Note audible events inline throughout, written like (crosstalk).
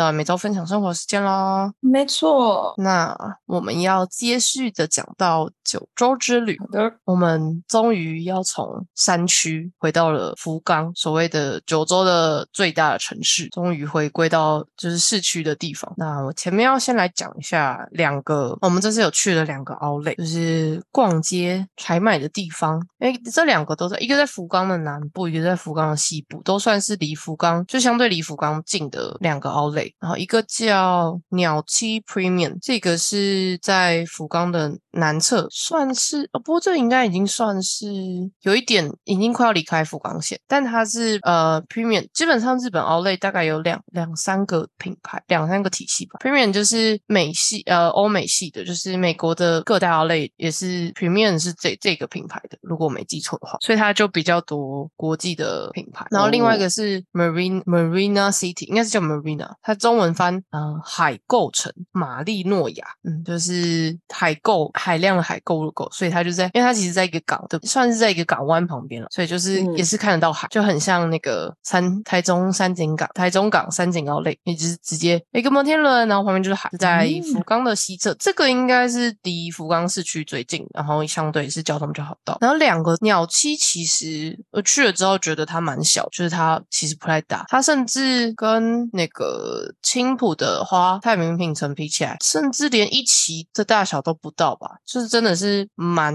又到每周分享生活时间啦。没错，那我们要接续的讲到九州之旅。好的，我们终于要从山区回到了福冈，所谓的九州的最大的城市，终于回归到就是市区的地方。那我前面要先来讲一下两个，我们这次有去了两个奥莱，就是逛街采买的地方。哎，这两个都在，一个在福冈的南部，一个在福冈的西部，都算是离福冈就相对离福冈近的两个奥莱。然后一个叫鸟七 Premium，这个是在福冈的南侧，算是哦，不过这应该已经算是有一点已经快要离开福冈县，但它是呃 Premium，基本上日本奥莱大概有两两三个品牌，两三个体系吧。Premium 就是美系呃欧美系的，就是美国的各大奥莱也是 Premium 是这这个品牌的，如果我没记错的话，所以它就比较多国际的品牌。然后另外一个是 Marine Marina City，应该是叫 Marina，它中文翻呃海构城玛丽诺亚，嗯，就是海构海量的海购入购，所以它就在，因为它其实在一个港的，算是在一个港湾旁边了，所以就是嗯。也是看得到海，就很像那个三台中三井港、台中港三井奥莱，也就是直接一个摩天轮，然后旁边就是海，在嗯。福冈的西侧，这个应该是离福冈市区最近，然后相对是交通比较好到。然后两个鸟栖其实我去了之后觉得它蛮小，就是它其实不太大，它甚至跟那个青浦的花太平品城比起来，甚至连一期的大小都不到吧，就是真的是蛮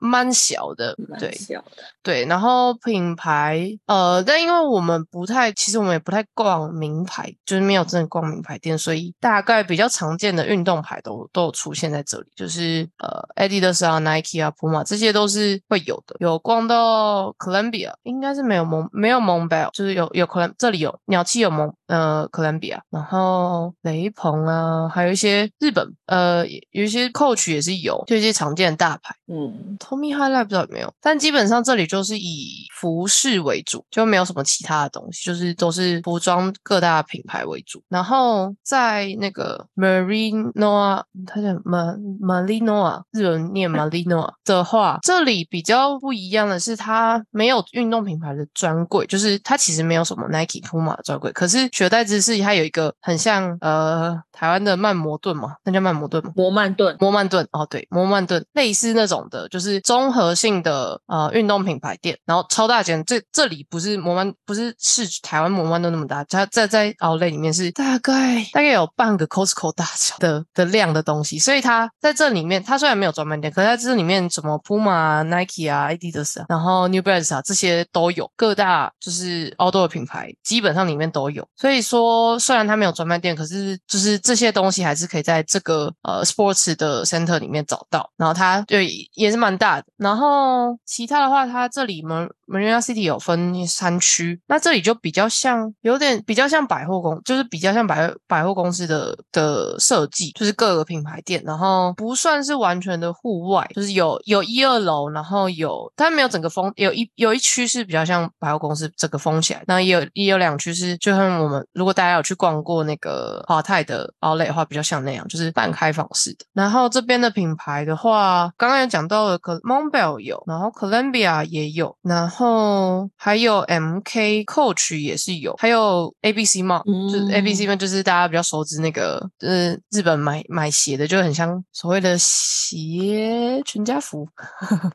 蛮小的，对。小的。对，然后品牌，呃，但因为我们不太，其实我们也不太逛名牌，就是没有真的逛名牌店，所以大概比较常见的运动牌都都有出现在这里，就是呃，Adidas 啊、Nike 啊、Puma 这些都是会有的。有逛到 Columbia，应该是没有蒙没有蒙 bell，就是有有 Colum 这里有鸟气有蒙呃 Columbia，然后雷朋啊，还有一些日本呃有一些 Coach 也是有，就一些常见的大牌。嗯，Tommy Highlight 不知道有没有，但基本上这里就是以服饰为主，就没有什么其他的东西，就是都是服装各大品牌为主。然后在那个 Marinoa，它叫 Ma Marinoa，日文念 (laughs) Marinoa 的话，这里比较不一样的是，它没有运动品牌的专柜，就是它其实没有什么 Nike、Puma 的专柜，可是取而代之是它有一个很像呃台湾的曼摩顿嘛，那叫曼摩顿吗？摩曼顿，摩曼顿哦，对，摩曼顿类似那种的，就是综合性的呃运动品牌店，然后超大间。这这里不是摩曼，不是是台湾摩曼顿那么大，它在在奥莱里面是大概大概有半个 Costco 大小的的量的东西，所以它在这里面，它虽然没有专卖店，可是在这里面什么 Puma、Nike 啊、Adidas 啊，然后 New Balance 啊这些都有，各大就是 outdoor 的品牌基本上里面都有。所以说，虽然它没有专卖店，可是就是这些东西还是可以在这个呃 sports 的 center 里面找到。然后它对也是蛮大的。然后其他的话，它这里 Mar Marina City 有分三区，那这里就比较像有点比较像百货公，就是比较像百百货公司的的设计，就是各个品牌店，然后不算是完全的户外，就是有有一二楼，然后有但没有整个封，有一有一区是比较像百货公司整个封起来，那也有也有两区是就像我们如果大家有去逛过那个华泰的奥莱的话，比较像那样，就是半开放式的。然后这边的品牌的话，刚刚有讲到的可 Montbell 有，然后 Columbia 也有，然后还有 MK Coach 也是有，还有 ABC Mall，、就是 ABC 嗯 Mall 就是大家比较熟知那个，就是，日本买买鞋的，就很像所谓的鞋全家福。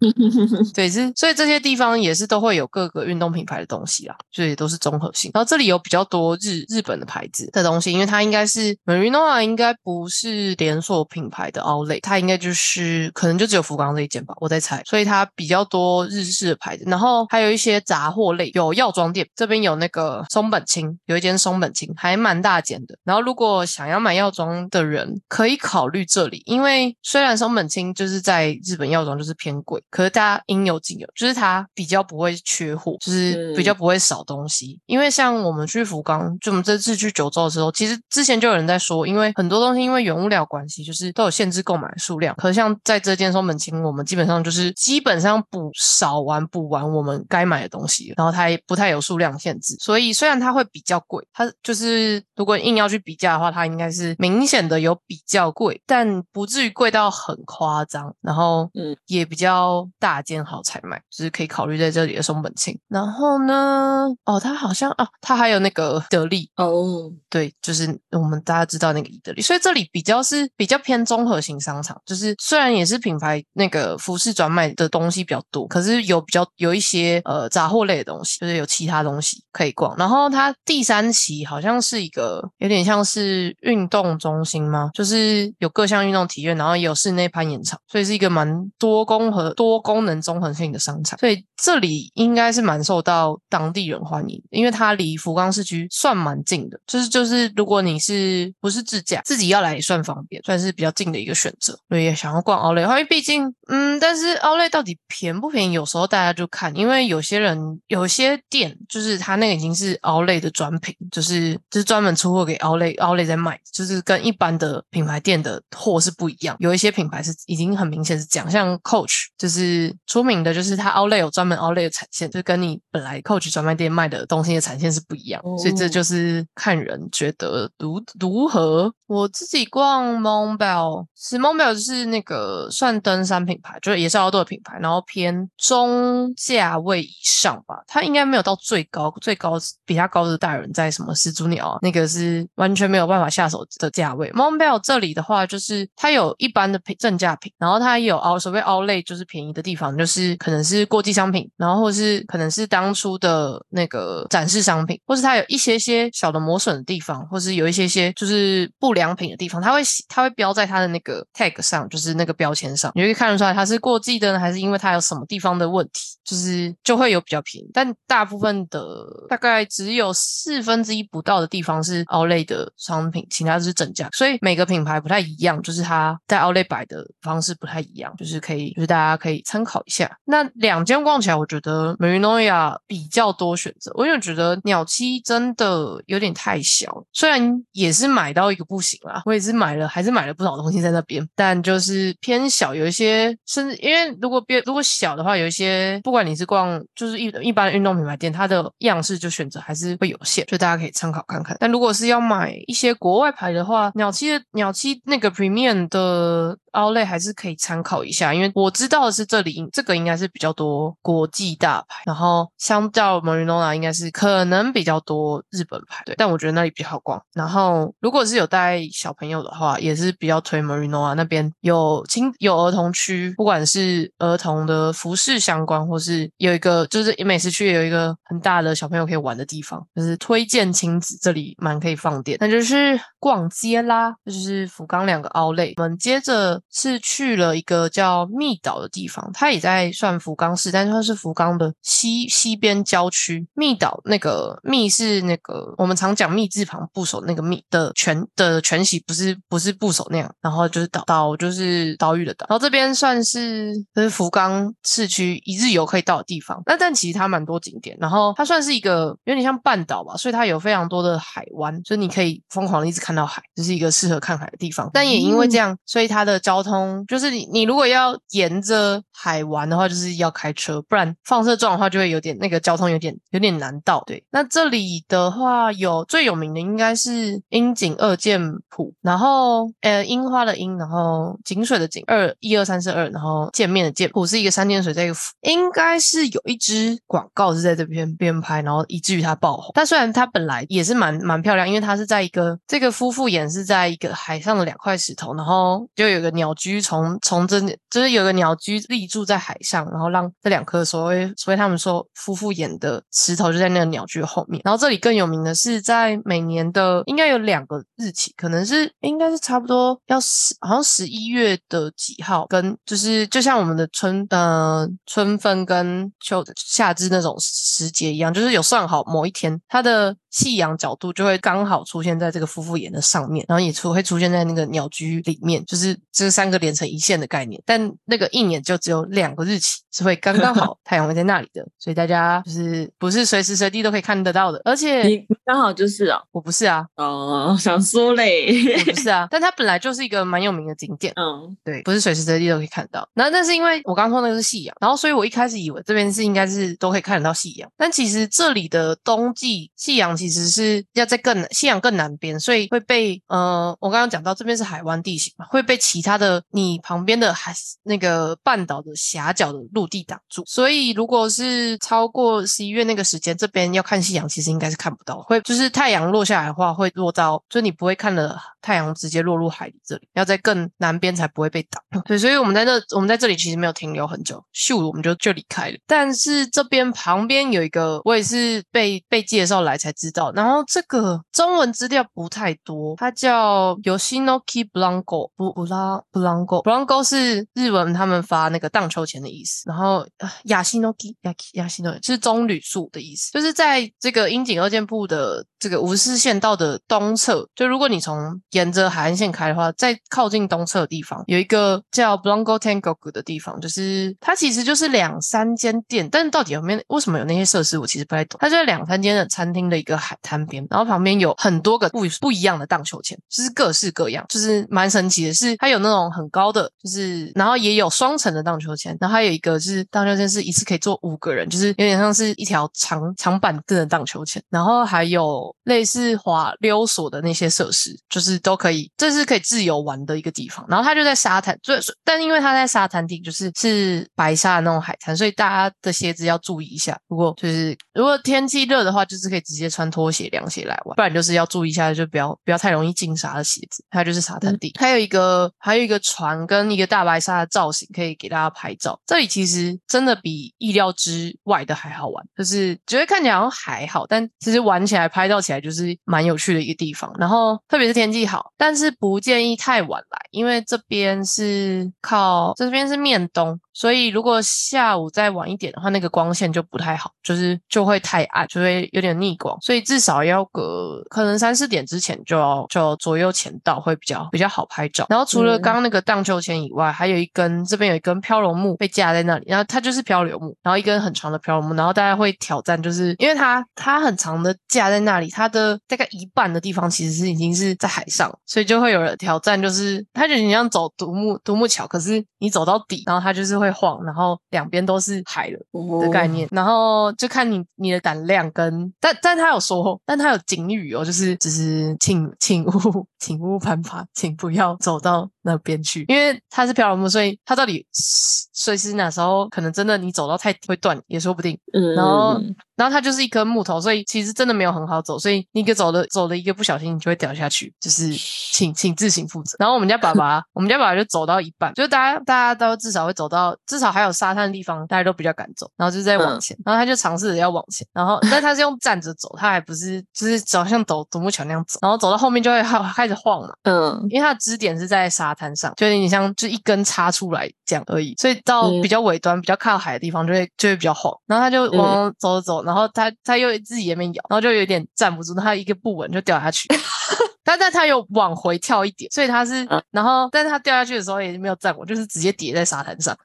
(laughs) 对，是所以这些地方也是都会有各个运动品牌的东西啦，所以都是综合性。然后这里有比较多日日本的牌子的东西，因为它应该是 Marinoa 应该不是连锁品牌的 Outlet，它应该就是可能就只有福冈这一间吧，我在猜。所以它比较多日式的牌子，然后还有一些杂货类，有药妆店，这边有那个松本清，有一间松本清还蛮大间的。然后如果想要买药妆的人，可以考虑这里，因为虽然松本清就是在日本药妆就是偏贵，可是大家应有尽有，就是它比较不会缺货，就是比较不会少东西。因为像我们去福冈，就我们这次去九州的时候，其实之前就有人在说，因为很多东西因为原物料关系，就是都有限制购买数量。可是像在这间松本清，我们基本上就是基本上补少完补完，我们该买的东西，然后它也不太有数量限制，所以虽然它会比较贵，它就是如果硬要去比价的话，它应该是明显的有比较贵，但不至于贵到很夸张，然后嗯。也比较大件好采买，就是可以考虑在这里的松本清。然后呢，哦，它好像啊，它还有那个得力，哦，对，就是我们大家知道那个伊德利，所以这里比较是比较偏综合型商场，就是虽然也是品牌那个服饰转卖的东西比较多，可是有比较有一些呃杂货类的东西，就是有其他东西可以逛。然后它第三期好像是一个有点像是运动中心吗？就是有各项运动体验，然后也有室内攀岩场，所以是一个蛮多功和多功能综合性的商场。所以这里应该是蛮受到当地人欢迎，因为它离福冈市区算蛮近的，就是就是如果你是不是自驾，自己要来也算方便，算是比较近的一个选择。所以也想要逛奥莱，因为毕竟嗯，但是奥莱到底便不便宜，有时候大家就看，因为有些人有些店就是他那个已经是奥莱的专品，就是就是专门出货给奥莱，奥莱在卖，就是跟一般的品牌店的货是不一样。有一些品牌是已经很明显是这样，像 Coach 就是出名的，就是它奥莱有专门奥莱的产线，就跟你本来 Coach 专卖店卖的东西的产线是不一样，所以这哦就是看人觉得如如何。我自己逛 Montbell，是 Montbell 就是那个算登山品牌，就是也是 outdoor 的品牌，然后偏中价位以上吧。它应该没有到最高，最高比它高的大人在什么始祖鸟，那个是完全没有办法下手的价位。Monbell 这里的话，就是它有一般的品正价品，然后它也有凹所谓凹类，就是便宜的地方，就是可能是过季商品，然后或是可能是当初的那个展示商品，或是它有一些些小的磨损的地方，或是有一些些就是不良品的地方，它会它会标在它的那个 tag 上，就是那个标签上，你就可以看得出来它是过季的呢，还是因为它有什么地方的问题，就是就会有比较便宜，但大部分的大概只有四分之一不到的地方是 Outlet 的商品，其他都是正价，所以每个品牌不太一样，就是它在 Outlet 摆的方式不太一样，就是可以就是大家可以参考一下。那两间逛起来，我觉得 Marinoya 比较多选择，我因为觉得鸟七真的有点太小，虽然也是买到一个不行啦，我也是买了，还是买了不少东西在那边，但就是偏小，有一些甚至因为如果别如果小的话，有一些不管你是逛就是一一般的运动品牌店，它的样式就选择还是会有限，所以大家可以参考看看。但如果是要买一些国外牌的话，鸟七的鸟七那个 Premium 的 Outlet 还是可以参考一下，因为我知道的是这里这个应该是比较多国际大牌，然后相较 Marinola 应该是可能比较多日本牌，对，但我觉得那里比较好逛。然后如果是有带小朋友的话，也是比较推 Marinola 那边有亲有儿童区，不管是儿童的服饰相关，或是有一个就是美食区也有一个很大的小朋友可以玩的地方，就是推荐亲子这里蛮可以放电。那就是逛街啦，就是福冈两个凹类。我们接着是去了一个叫密岛的地方，它也在算福冈市，但是它是福冈的西西边郊区。密岛那个密是那个我们常讲密字旁部首那个密的全的全息，不是不是部首那样，然后就是岛岛就是岛屿的岛，然后这边算是就是福冈市区一日游可以到的地方。那但其实它蛮多景点，然后它算是一个有点像半岛吧，所以它有非常多的海湾，所以你可以疯狂的一直看到海，这是一个适合看海的地方。但也因为这样，所以它的交通就是你你如果要沿着海玩的话，就是要开车，不然放射状的话就会有点那个交通有点有点难到。对，那这里的话有最有名的应该是樱井二剑谱，然后呃樱花的樱，然后井水的井，二一二三四二，然后见面的见，谱是一个三点水在一个，应该是有一支广告是在这边边拍，然后以至于它爆红。但虽然它本来也是蛮蛮漂亮，因为它是在一个这个夫妇演是在一个海上的两块石头，然后就有个鸟居从从这就是有个鸟居立住在海上，然后让这两颗所谓所谓他们说夫妇演的石头就在那个鸟居后面。然后这里更有名的是在每年的应该有两个日期，可能是应该是差不多要十好像十一月的几号，跟就是就像我们的春呃春分跟秋夏至那种时节一样，就是有算好某一天它的。夕阳角度就会刚好出现在这个夫妇岩的上面，然后也出会出现在那个鸟居里面，就是这三个连成一线的概念。但那个一年就只有两个日期是会刚刚好 (laughs) 太阳会在那里的，所以大家就是不是随时随地都可以看得到的。而且你你刚好就是哦，我不是啊，哦，想说嘞，我不是啊，但它本来就是一个蛮有名的景点。嗯，对，不是随时随地都可以看到。那那是因为我刚说那个是夕阳，然后所以我一开始以为这边是应该是都可以看得到夕阳，但其实这里的冬季夕阳其实是要在更夕阳更南边，所以会被呃我刚刚讲到这边是海湾地形嘛，会被其他的你旁边的海那个半岛的狭角的陆地挡住，所以如果是超过十一月那个时间，这边要看夕阳其实应该是看不到，会就是太阳落下来的话会落到，就你不会看了太阳直接落入海里这里，要在更南边才不会被挡。(laughs) 对，所以我们在那我们在这里其实没有停留很久，咻我们就就离开了。但是这边旁边有一个，我也是被被介绍来才知道，然后这个中文资料不太多，它叫 Yoshinoki Blanco，不不拉 Blanco，Blanco 是日文他们发那个荡秋千的意思，然后呃雅西 Noki 雅雅西诺是棕榈树的意思，就是在这个樱井二箭铺的这个无视线道的东侧，就如果你从沿着海岸线开的话，在靠近东侧的地方有一个叫 Blanco Tango 的地方，就是它其实就是两三间店，但是到底有没有为什么有那些设施，我其实不太懂。它就在两三间的餐厅的一个海滩边，然后旁边有很多个不不一样的荡秋千，就是各式各样，就是蛮神奇的是，它有那种很高的，就是然后也有双层的荡秋千，然后还有一个是荡秋千是一次可以坐五个人，就是有点像是一条长长板凳的荡秋千，然后还有类似滑溜索的那些设施，就是都可以，这是可以自由玩的一个地方。然后它就在沙滩，最但因为它在沙滩地，就是是白沙的那种海滩，所以大家的鞋子要注意一下。如果就是如果天气热的话，就是可以直接穿拖鞋、凉鞋来玩，不然就是要注意一下，就不要不要太容易进沙的鞋子。它就是沙滩地，还有一个还有一个船跟一个大白鲨的造型可以给大家拍照。这里其实真的比意料之外的还好玩，就是觉得看起来好像还好，但其实玩起来、拍照起来就是蛮有趣的一个地方。然后特别是天气好，但是不建议太晚来，因为这边是靠这边是面东。所以如果下午再晚一点的话，那个光线就不太好，就是就会太暗，就会有点逆光。所以至少要隔可能三四点之前就要就左右前到，会比较比较好拍照。然后除了刚刚那个荡秋千以外，还有一根这边有一根漂流木被架在那里，然后它就是漂流木，然后一根很长的漂流木，然后大家会挑战，就是因为它它很长的架在那里，它的大概一半的地方其实是已经是在海上，所以就会有人挑战，就是它就你像走独木独木桥，可是你走到底，然后它就是会。会晃，然后两边都是海的的概念，然后就看你你的胆量跟，但但他有说，但他有警语哦，就是只是请请勿 (laughs) 请勿攀爬，请不要走到那边去，因为它是漂流木，所以它到底随时哪时候可能真的你走到太会断也说不定，嗯。然后。然后它就是一颗木头，所以其实真的没有很好走，所以你一个走了走了一个不小心，你就会掉下去，就是请请自行负责。然后我们家爸爸，我们家爸爸就走到一半，就大家大家都至少会走到至少还有沙滩的地方，大家都比较敢走，然后就在往前，然后他就尝试着要往前，然后但他是用站着走，他还不是就是走像走独木桥那样走，然后走到后面就会开开始晃嘛，嗯，因为它的支点是在沙滩上，就有点像就一根插出来这样而已，所以到比较尾端比较靠海的地方就会就会比较晃，然后他就往走走。然后他他又自己也没咬，然后就有点站不住，他一个不稳就掉下去。(laughs) 但但他又往回跳一点，所以他是，然后但是他掉下去的时候也没有站稳，就是直接跌在沙滩上。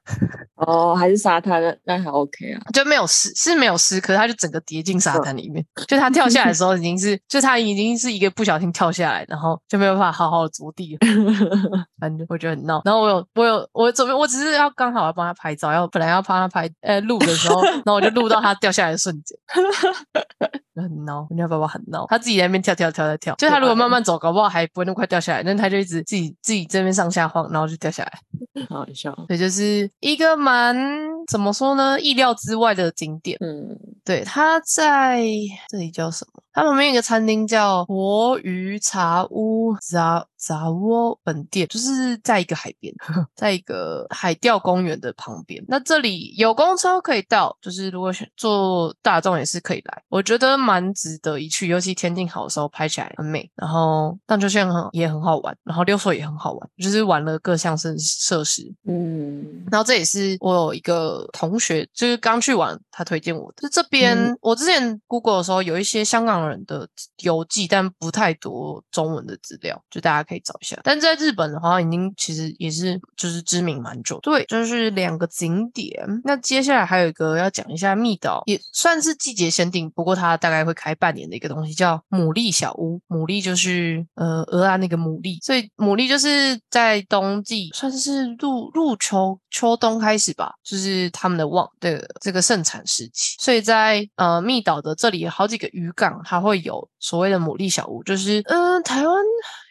哦，还是沙滩的，那还 OK 啊，就没有湿，是没有湿，可是它就整个跌进沙滩里面。就它跳下来的时候，已经是，(laughs) 就它已经是一个不小心跳下来，然后就没有办法好好的着地了。(laughs) 反正我觉得很闹。然后我有我有我准备，我只是要刚好要帮他拍照，要本来要帮他拍呃录的时候，(laughs) 然后我就录到他掉下来的瞬间。很闹，人家爸爸很闹，他自己在那边跳跳跳跳跳，就他如果慢慢走，搞不好还不会那么快掉下来，但他就一直自己自己这边上下晃，然后就掉下来，好笑。对，就是一个蛮怎么说呢，意料之外的景点。嗯，对，他在这里叫什么？他旁边有一个餐厅叫活鱼茶屋，杂杂窝本店，就是在一个海边，(laughs) 在一个海钓公园的旁边。那这里有公车可以到，就是如果选坐大众也是可以来，我觉得蛮值得一去，尤其天气好的时候拍起来很美。然后荡秋千很也很好玩，然后溜索也很好玩，就是玩了各项设设施。嗯，然后这也是我有一个同学，就是刚去玩，他推荐我的。就这边，我之前 Google 的时候有一些香港人的游记，但不太多中文的资料，就大家可以找一下。但在日本的话，已经其实也是就是知名蛮久。对，就是两个景点。那接下来还有一个要讲一下密岛，也算是季节限定，不过它大概会开半年的一个东西，叫牡蛎小屋。牡蛎就是呃鹅啊那个牡蛎，所以牡蛎就是在冬季算是入入秋秋冬开始吧，就是他们的旺的这个盛产时期。所以在呃密岛的这里有好几个渔港，它会有所谓的牡蛎小屋，就是嗯台湾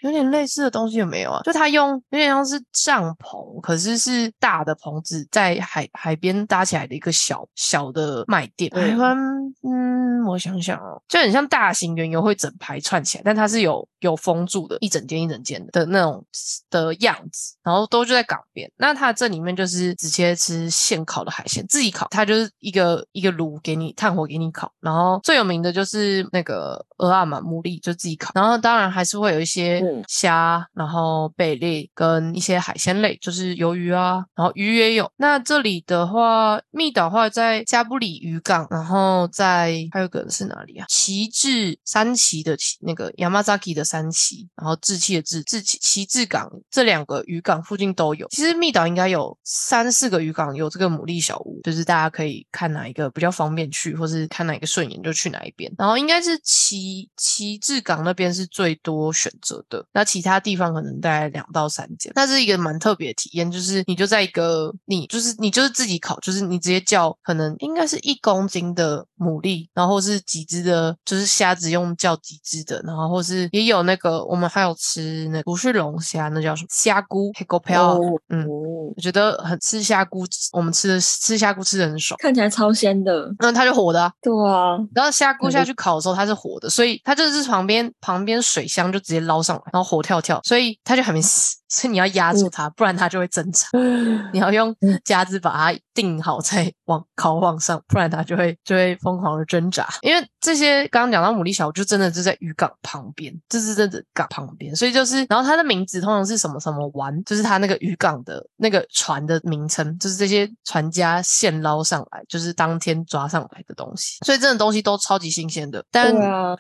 有点类似的东西有没有啊？就它用有点像是帐篷，可是是大的棚子在海海边搭起来的一个小小的卖店。台湾嗯，我想想哦，就很像大型原油会整排串起来，但它是有有封住的，一整间一整间的的那种的样子，然后都就在港边。那它这里面就是直接吃现烤的海鲜，自己烤，它就是一个一个炉给你炭火给你烤。然后最有名的就是那个鹅啊嘛，牡蛎就自己烤。然后当然还是会有一些虾，然后贝类跟一些海鲜类，就是鱿鱼啊，然后鱼也有。那这里的话，密岛话在加布里渔港，然后在还有个是哪里啊？旗帜三旗的旗，那个 Yamazaki 的三旗，然后志气的志志旗旗帜港这两个渔港附近都有。其实密岛应该有三四个渔港有这个牡蛎小屋，就是大家可以看哪一个比较方便去，或是看哪一个顺眼就去哪一边。然后应该是旗旗帜港那边是最多选择的，那其他地方可能大概两到三间。那是一个蛮特别的体验，就是你就在一个你就是你就是自己烤，就是你直接叫可能应该是一公斤的牡蛎，然后是几只的，就是虾子用叫几只的，然后或是也有那个我们还有吃那不是龙虾，那叫什么虾菇黑狗漂，嗯，我觉得很吃虾菇，我们吃的吃虾菇吃的很爽，看起来超鲜的。那它就活的、啊，对啊，然后虾菇下去烤的时候它是活的，所以它就是旁边旁边水箱就直接捞上来，然后活跳跳，所以它就还没死，(laughs) 所以你要压住它，不然它就会挣扎。(laughs) 你要用夹子把它定好再往烤往上，不然它就会就会疯狂的挣扎。因为这些刚刚讲到牡蛎小屋，就真的就在渔港旁边，就是真的港旁边，所以就是然后它的名字通常是什么什么湾，就是它那个渔港的那个船的名称，就是这些船家现捞上来，就是当天抓上来的东西，所以真的东西都超级新鲜的，但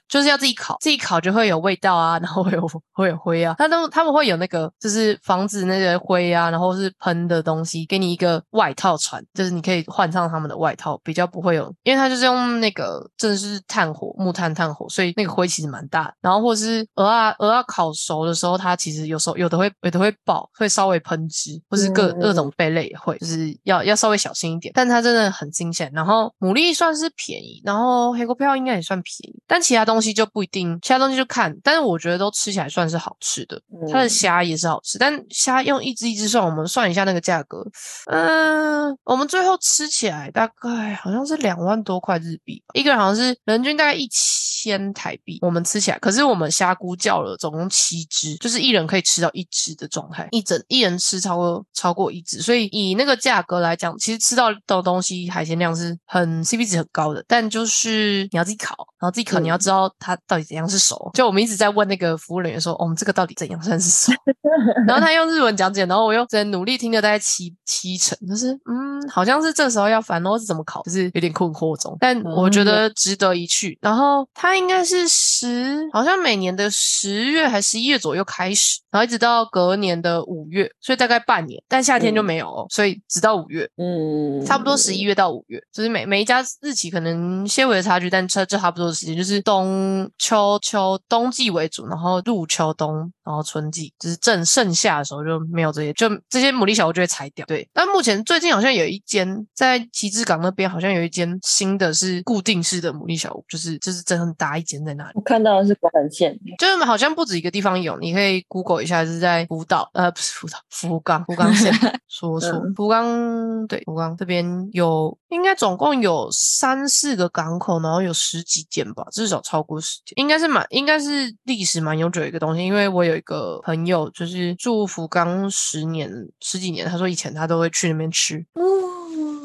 就是要自己烤，自己烤就会有味道啊，然后会有会有灰啊，它都他们会有那个就是防止那些灰啊，然后是喷的东西，给你一个外套船，就是你可以换上他们的外套，比较不会有，因为它就是用那个真的是炭火木炭炭火，所以那个灰其实蛮大。然后或是鹅啊鹅啊烤熟的时候，它其实有时候有的会有的会爆，会稍微喷汁，或是各嗯各种贝类也会，就是要要稍微小心一点。但它真的很新鲜，然后牡蛎算是便宜，然后黑锅票应该也算便宜，但其他东西就不一定，其他东西就看。但是我觉得都吃起来算是好吃的，它的嗯虾也是好吃，但虾用一只一只算，我们算一下那个价格，嗯、我们最后吃起来大概好像是两万多块日币吧，一个人好像是人均大概一千台币，我们吃起来，可是我们虾菇叫了总共七只，就是一人可以吃到一只的状态，一整一人吃超过超过一只，所以以那个价格来讲，其实吃到的东西海鲜量是很 CP 值很高的，但就是你要自己烤，然后自己烤，嗯你要知道它到底怎样是熟。就我们一直在问那个服务人员说，哦，我们这个到底怎样算是熟？(laughs) 然后他用日文讲解，然后我又在努力听了大概七七成，就是嗯，好像是这时候要烦哦，是怎么考，就是有点困惑中。但我觉得值得一去。然后它应该是十，好像每年的十月还十一月左右开始，然后一直到隔年的五月，所以大概半年。但夏天就没有哦，所以直到五月。嗯，差不多十一月到五月，就是每每一家日期可能些微的差距，但这这差不多的时间就是冬秋秋冬季为主，然后入秋冬，然后春季，就是正盛夏的时候就没有这些，就这些牡蛎小屋就会裁掉。对，但目前最近好像有一间在旗帜港那边，好像有一间新的是固定式的牡蛎小屋，就是就是真的很大一间在那里。我看到的是广本县，就是好像不止一个地方有，你可以 Google 一下，是在福岛，呃，不是福岛，福冈，福冈县，(laughs) 说错，嗯福冈，对，福冈这边有，应该总共有三四个港口，然后有十几间吧，至少超过十间，应该是蛮，应该是历史蛮悠久的一个东西，因为我有一个朋友，就是住福冈十年十几年，他说以前他都会去那边吃，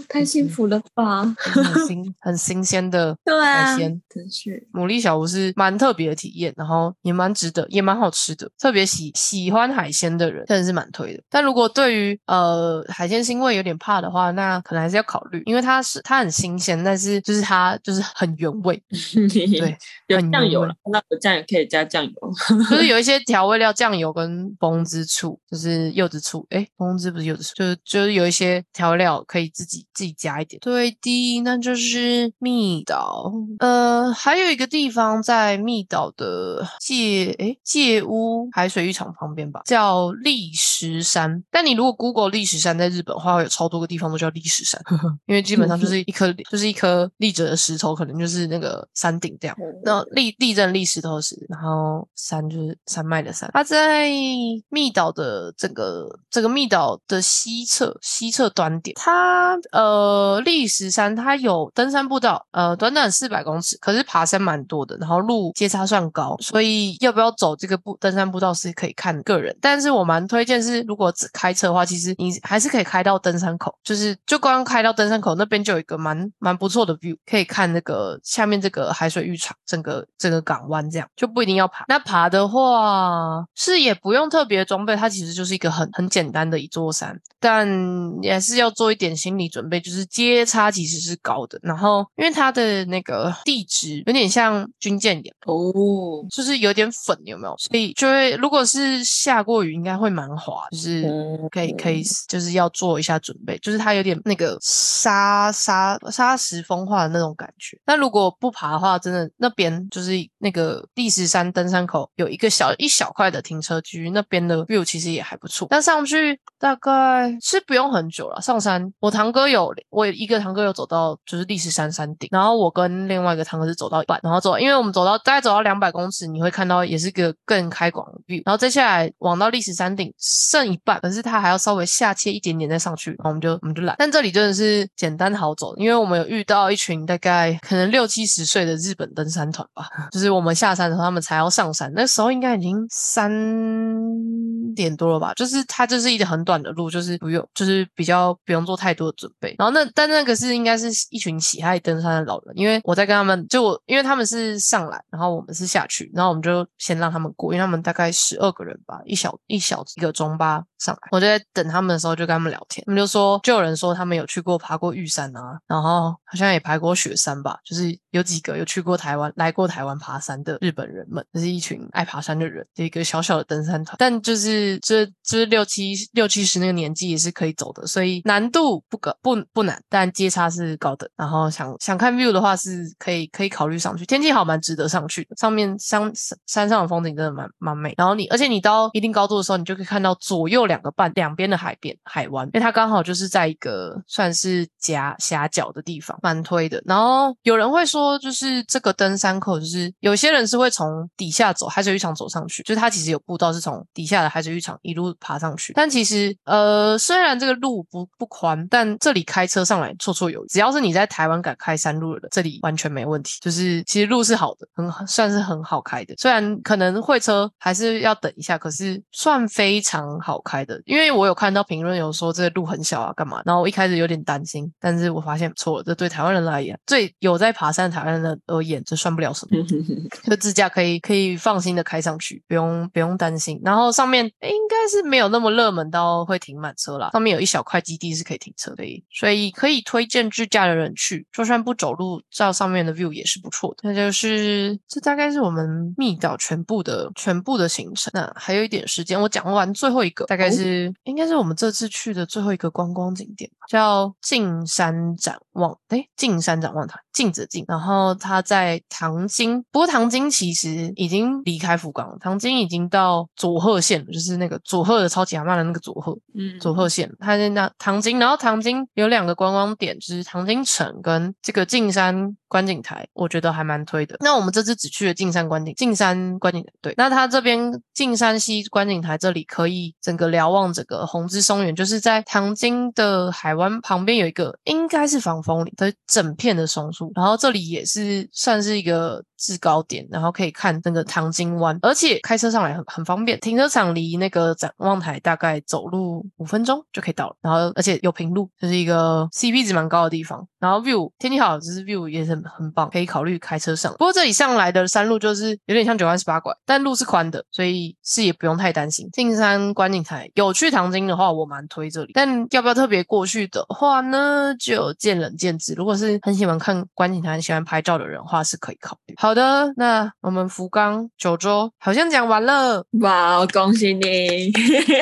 太幸福了吧！很新很新鲜的 (laughs) 对啊海鲜。真是牡蛎小屋是蛮特别的体验，然后也蛮值得，也蛮好吃的。特别喜喜欢海鲜的人，真的是蛮推的。但如果对于呃海鲜腥味有点怕的话，那可能还是要考虑，因为它是它很新鲜，但是就是它就是很原味，(laughs) 对，有很酱油了，那有酱油可以加酱油。就是 (laughs) 有一些调味料，酱油跟崩之醋，就是柚子醋。诶，崩之不是柚子醋，就是就是有一些调料可以自己自己加一点。对的，那就是密岛。呃，还有一个地方在密岛的界诶界屋海水浴场旁边吧，叫砾石山。但你如果 Google 砾石山在日本的话，会有超多个地方都叫砾石山，(laughs) 因为基本上就 (laughs) 是一颗就是一颗立着的石头，可能就是那个山顶这样。那立立正立石头的石，然后山就是山脉的山。它在密岛的整个这个密岛的西侧西侧端点，它呃砾石山它有登山步道，呃短短四百公尺，可是爬山蛮多的，然后路阶差算高，所以要不要走这个步登山步道是可以看个人。但是我蛮推荐是，如果只开车的话，其实你还是可以开到登山口，就是就刚刚开到登山口那边就有一个蛮蛮不错的 view，可以看那个下面这个海水浴场，整个整个港湾这样，就不一定要爬。那爬的话是也不用特别装备，它其实就是一个很很简单的一座山，但也是要做一点心理准备，就是阶差其实是高的。然后因为它的那个地质有点像军舰岩，哦，就是有点粉，有没有？所以就会如果是下过雨，应该会蛮滑，就是嗯可以可以，就是要做一下准备，就是它有点那个沙沙沙石风化的那种感觉。那如果不爬的话，真的那边就是那个第十山登山口有一个小一小块的停车区，那边的 view 其实也还不错。但上去大概是不用很久了。上山，我堂哥有我一个堂哥有走到就是历史山山顶，然后我跟另外一个堂哥是走到一半，然后走，因为我们走到大概走到两百公尺，你会看到也是个更开广的 view，然后接下来往到历史山顶剩一半，可是他还要稍微下切一点点再上去，然后我们就我们就懒。但这里真的是简单好走，因为我们有遇到一群大概可能六七十岁的日本登山团吧，就是我们下山的时候他们才要上山，那时候应该已经三点多了吧，就是它就是一个很短的路，就是不用就是比较不用做太多的准备。然后那但那个是应该是一群喜爱登山的老人，因为我在跟他们就因为他们是上来，然后我们是下去，然后我们就先让他们过，因为他们大概十二个人吧，一小一小一个中巴上来，我就在等他们的时候就跟他们聊天，他们就说就有人说他们有去过爬过玉山啊，然后好像也爬过雪山吧，就是有几个有去过台湾来过台湾爬山的日本人们，就是一群爱爬山的人，一个小小的登山团，但就是这就是六七六七十那个年纪也是可以走的，所以难度不高不不难，但阶差是高的。然后想想看 view 的话是可以可以考虑上去，天气好蛮值得上去的，上面山山上的风景真的蛮蛮美。然后你而且你到一定高度的时候，你就可以看到左右两两个半两边的海边海湾，因为它刚好就是在一个算是夹狭角的地方，蛮推的。然后有人会说，就是这个登山口，就是有些人是会从底下走海水浴场走上去，就是它其实有步道是从底下的海水浴场一路爬上去。但其实呃，虽然这个路不不宽，但这里开车上来绰绰有余。只要是你在台湾敢开山路的人，这里完全没问题。就是其实路是好的，很算是很好开的。虽然可能会车还是要等一下，可是算非常好开的。因为我有看到评论有说这个路很小啊，干嘛？然后我一开始有点担心，但是我发现错了，这对台湾人来言，最有在爬山的台湾人而言，这算不了什么。(laughs) 就自驾可以可以放心的开上去，不用不用担心。然后上面诶应该是没有那么热门到会停满车啦，上面有一小块基地是可以停车的，所以可以推荐自驾的人去，就算不走路，照上面的 view 也是不错的。那就是这大概是我们密岛全部的全部的行程。那还有一点时间，我讲完最后一个，大概是、应该是我们这次去的最后一个观光景点吧，叫进山展望，诶，镜山展望台，镜子的镜，然后他在唐津，不过唐津其实已经离开福冈了，唐津已经到佐贺县了，就是那个佐贺的超级阿妈的那个佐贺，嗯佐贺县，他在那唐津，然后唐津有两个观光点，就是唐津城跟这个镜山观景台，我觉得还蛮推的。那我们这次只去了镜山观景，镜山观景台，对，那他这边镜山西观景台这里可以整个瞭望整个红之松原，就是在唐津的海湾旁边有一个应该是防枫林，它整片的松树，然后这里也是算是一个制高点，然后可以看那个唐金湾，而且开车上来很很方便，停车场离那个展望台大概走路五分钟就可以到了，然后而且有平路，就是一个 CP 值蛮高的地方，然后 view 天气好，就是 view 也很很棒，可以考虑开车上。不过这里上来的山路就是有点像九弯十八拐，但路是宽的，所以视野不用太担心。进山观景台有去唐津的话，我蛮推这里，但要不要特别过去的话呢，就见人仁见智。如果是很喜欢看观景台、很喜欢拍照的人的话，是可以考虑。好的，那我们福冈九州好像讲完了，哇，恭喜你！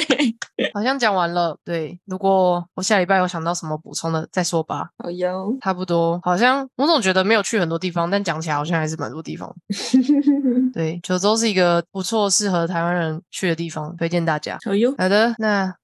(laughs) 好像讲完了。对，如果我下礼拜有想到什么补充的，再说吧。好哟，差不多，好像我总觉得没有去很多地方，但讲起来好像还是蛮多地方。(laughs) 对，九州是一个不错、适合台湾人去的地方，推荐大家。好哟，好的，那